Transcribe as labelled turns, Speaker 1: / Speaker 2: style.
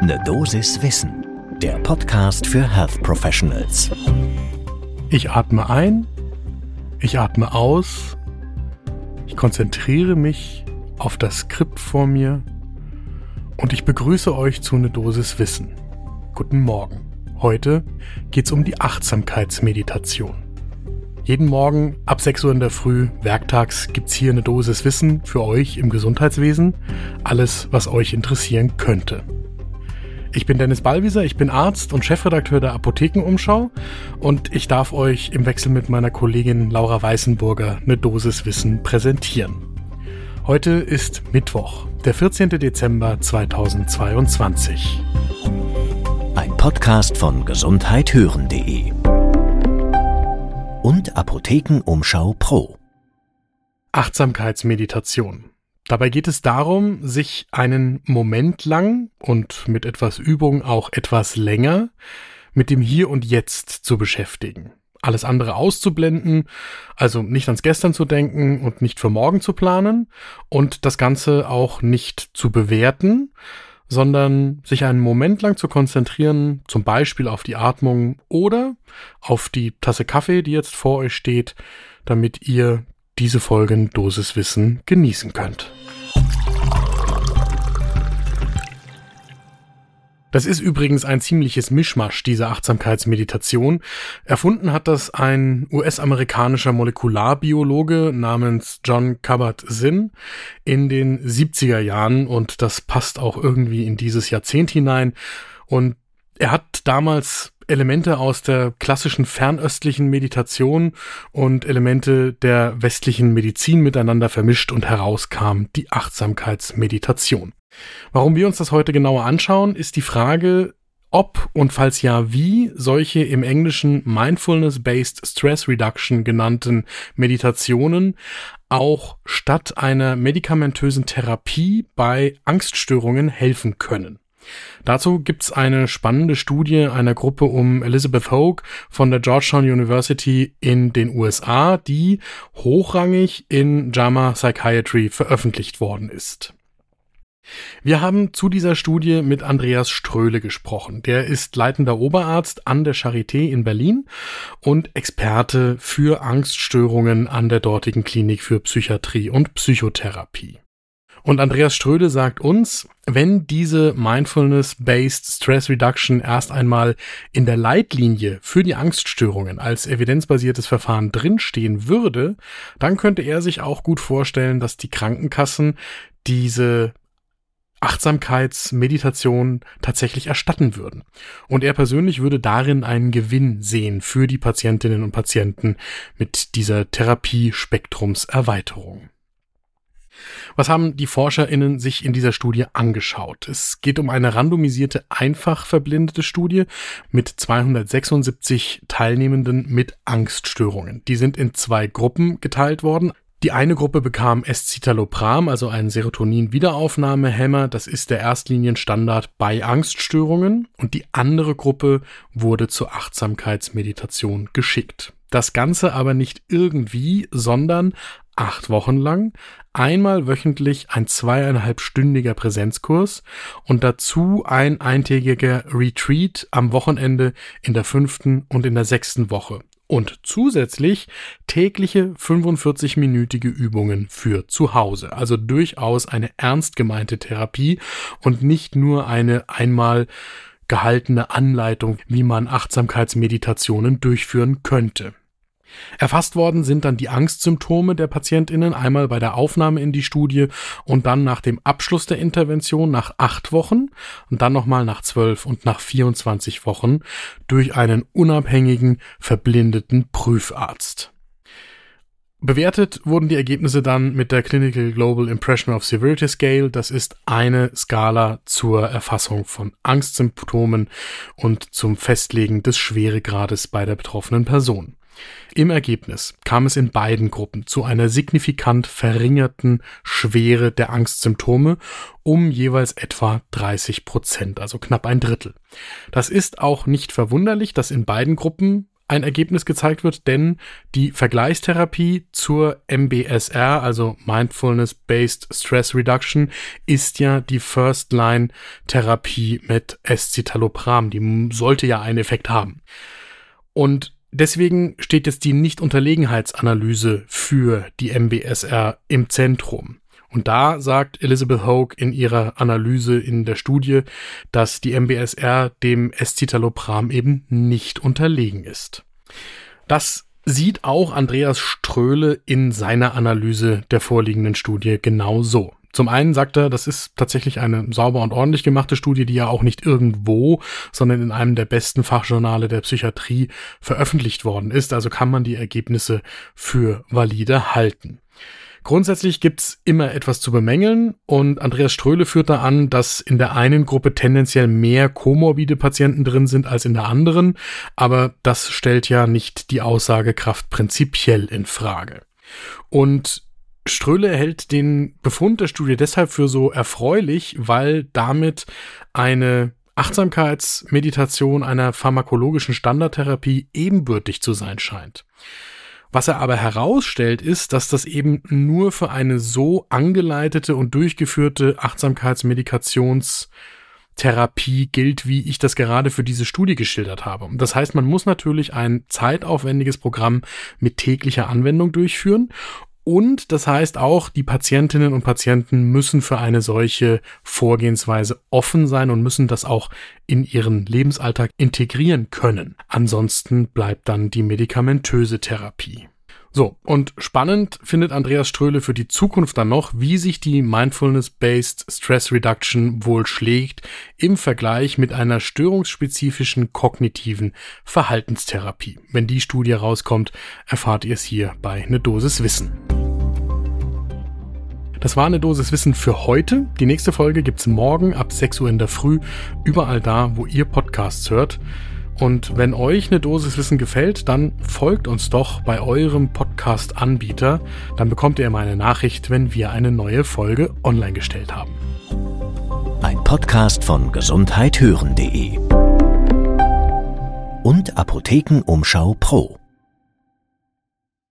Speaker 1: Ne Dosis Wissen, der Podcast für Health Professionals.
Speaker 2: Ich atme ein, ich atme aus, ich konzentriere mich auf das Skript vor mir und ich begrüße euch zu Ne Dosis Wissen. Guten Morgen. Heute geht's um die Achtsamkeitsmeditation. Jeden Morgen ab 6 Uhr in der Früh, werktags, gibt's hier eine Dosis Wissen für euch im Gesundheitswesen. Alles, was euch interessieren könnte. Ich bin Dennis Ballwieser, ich bin Arzt und Chefredakteur der Apothekenumschau und ich darf euch im Wechsel mit meiner Kollegin Laura Weißenburger eine Dosis Wissen präsentieren. Heute ist Mittwoch, der 14. Dezember 2022.
Speaker 1: Ein Podcast von gesundheithören.de und Apothekenumschau Pro.
Speaker 2: Achtsamkeitsmeditation. Dabei geht es darum, sich einen Moment lang und mit etwas Übung auch etwas länger mit dem Hier und Jetzt zu beschäftigen. Alles andere auszublenden, also nicht ans Gestern zu denken und nicht für morgen zu planen und das Ganze auch nicht zu bewerten, sondern sich einen Moment lang zu konzentrieren, zum Beispiel auf die Atmung oder auf die Tasse Kaffee, die jetzt vor euch steht, damit ihr diese Folgen Dosiswissen genießen könnt. Das ist übrigens ein ziemliches Mischmasch, diese Achtsamkeitsmeditation. Erfunden hat das ein US-amerikanischer Molekularbiologe namens John Kabat-Zinn in den 70er Jahren und das passt auch irgendwie in dieses Jahrzehnt hinein. Und er hat damals Elemente aus der klassischen fernöstlichen Meditation und Elemente der westlichen Medizin miteinander vermischt und herauskam die Achtsamkeitsmeditation. Warum wir uns das heute genauer anschauen, ist die Frage, ob und falls ja wie solche im Englischen Mindfulness-Based Stress Reduction genannten Meditationen auch statt einer medikamentösen Therapie bei Angststörungen helfen können. Dazu gibt's eine spannende Studie einer Gruppe um Elizabeth Hogue von der Georgetown University in den USA, die hochrangig in JAMA Psychiatry veröffentlicht worden ist. Wir haben zu dieser Studie mit Andreas Ströhle gesprochen. Der ist leitender Oberarzt an der Charité in Berlin und Experte für Angststörungen an der dortigen Klinik für Psychiatrie und Psychotherapie. Und Andreas Ströde sagt uns, wenn diese Mindfulness-Based Stress Reduction erst einmal in der Leitlinie für die Angststörungen als evidenzbasiertes Verfahren drinstehen würde, dann könnte er sich auch gut vorstellen, dass die Krankenkassen diese Achtsamkeitsmeditation tatsächlich erstatten würden. Und er persönlich würde darin einen Gewinn sehen für die Patientinnen und Patienten mit dieser Therapiespektrumserweiterung. Was haben die ForscherInnen sich in dieser Studie angeschaut? Es geht um eine randomisierte, einfach verblindete Studie mit 276 Teilnehmenden mit Angststörungen. Die sind in zwei Gruppen geteilt worden. Die eine Gruppe bekam Escitalopram, also einen Serotonin-Wiederaufnahmehemmer. Das ist der Erstlinienstandard bei Angststörungen. Und die andere Gruppe wurde zur Achtsamkeitsmeditation geschickt. Das Ganze aber nicht irgendwie, sondern acht Wochen lang, einmal wöchentlich ein zweieinhalbstündiger Präsenzkurs und dazu ein eintägiger Retreat am Wochenende in der fünften und in der sechsten Woche und zusätzlich tägliche 45-minütige Übungen für zu Hause. Also durchaus eine ernst gemeinte Therapie und nicht nur eine einmal gehaltene Anleitung, wie man Achtsamkeitsmeditationen durchführen könnte. Erfasst worden sind dann die Angstsymptome der Patientinnen einmal bei der Aufnahme in die Studie und dann nach dem Abschluss der Intervention nach acht Wochen und dann nochmal nach zwölf und nach 24 Wochen durch einen unabhängigen, verblindeten Prüfarzt. Bewertet wurden die Ergebnisse dann mit der Clinical Global Impression of Severity Scale. Das ist eine Skala zur Erfassung von Angstsymptomen und zum Festlegen des Schweregrades bei der betroffenen Person. Im Ergebnis kam es in beiden Gruppen zu einer signifikant verringerten Schwere der Angstsymptome um jeweils etwa 30 Prozent, also knapp ein Drittel. Das ist auch nicht verwunderlich, dass in beiden Gruppen ein Ergebnis gezeigt wird, denn die Vergleichstherapie zur MBSR, also Mindfulness-Based Stress Reduction, ist ja die First-Line-Therapie mit Escitalopram. Die sollte ja einen Effekt haben. Und deswegen steht jetzt die Nicht-Unterlegenheitsanalyse für die MBSR im Zentrum. Und da sagt Elizabeth Hogue in ihrer Analyse in der Studie, dass die MBSR dem Escitalopram eben nicht unterlegen ist. Das sieht auch Andreas Ströhle in seiner Analyse der vorliegenden Studie genau so. Zum einen sagt er, das ist tatsächlich eine sauber und ordentlich gemachte Studie, die ja auch nicht irgendwo, sondern in einem der besten Fachjournale der Psychiatrie veröffentlicht worden ist. Also kann man die Ergebnisse für valide halten. Grundsätzlich gibt's immer etwas zu bemängeln und Andreas Ströhle führt da an, dass in der einen Gruppe tendenziell mehr komorbide Patienten drin sind als in der anderen, aber das stellt ja nicht die Aussagekraft prinzipiell in Frage. Und Ströhle hält den Befund der Studie deshalb für so erfreulich, weil damit eine Achtsamkeitsmeditation einer pharmakologischen Standardtherapie ebenbürtig zu sein scheint. Was er aber herausstellt, ist, dass das eben nur für eine so angeleitete und durchgeführte Achtsamkeitsmedikationstherapie gilt, wie ich das gerade für diese Studie geschildert habe. Das heißt, man muss natürlich ein zeitaufwendiges Programm mit täglicher Anwendung durchführen und das heißt auch, die Patientinnen und Patienten müssen für eine solche Vorgehensweise offen sein und müssen das auch in ihren Lebensalltag integrieren können. Ansonsten bleibt dann die medikamentöse Therapie. So, und spannend findet Andreas Ströhle für die Zukunft dann noch, wie sich die Mindfulness-Based Stress Reduction wohl schlägt im Vergleich mit einer störungsspezifischen kognitiven Verhaltenstherapie. Wenn die Studie rauskommt, erfahrt ihr es hier bei Ne Dosis Wissen. Das war eine Dosis Wissen für heute. Die nächste Folge gibt's morgen ab 6 Uhr in der Früh, überall da, wo ihr Podcasts hört. Und wenn euch eine Dosis Wissen gefällt, dann folgt uns doch bei eurem Podcast-Anbieter. Dann bekommt ihr immer eine Nachricht, wenn wir eine neue Folge online gestellt haben.
Speaker 1: Ein Podcast von gesundheithören.de und Apothekenumschau Pro.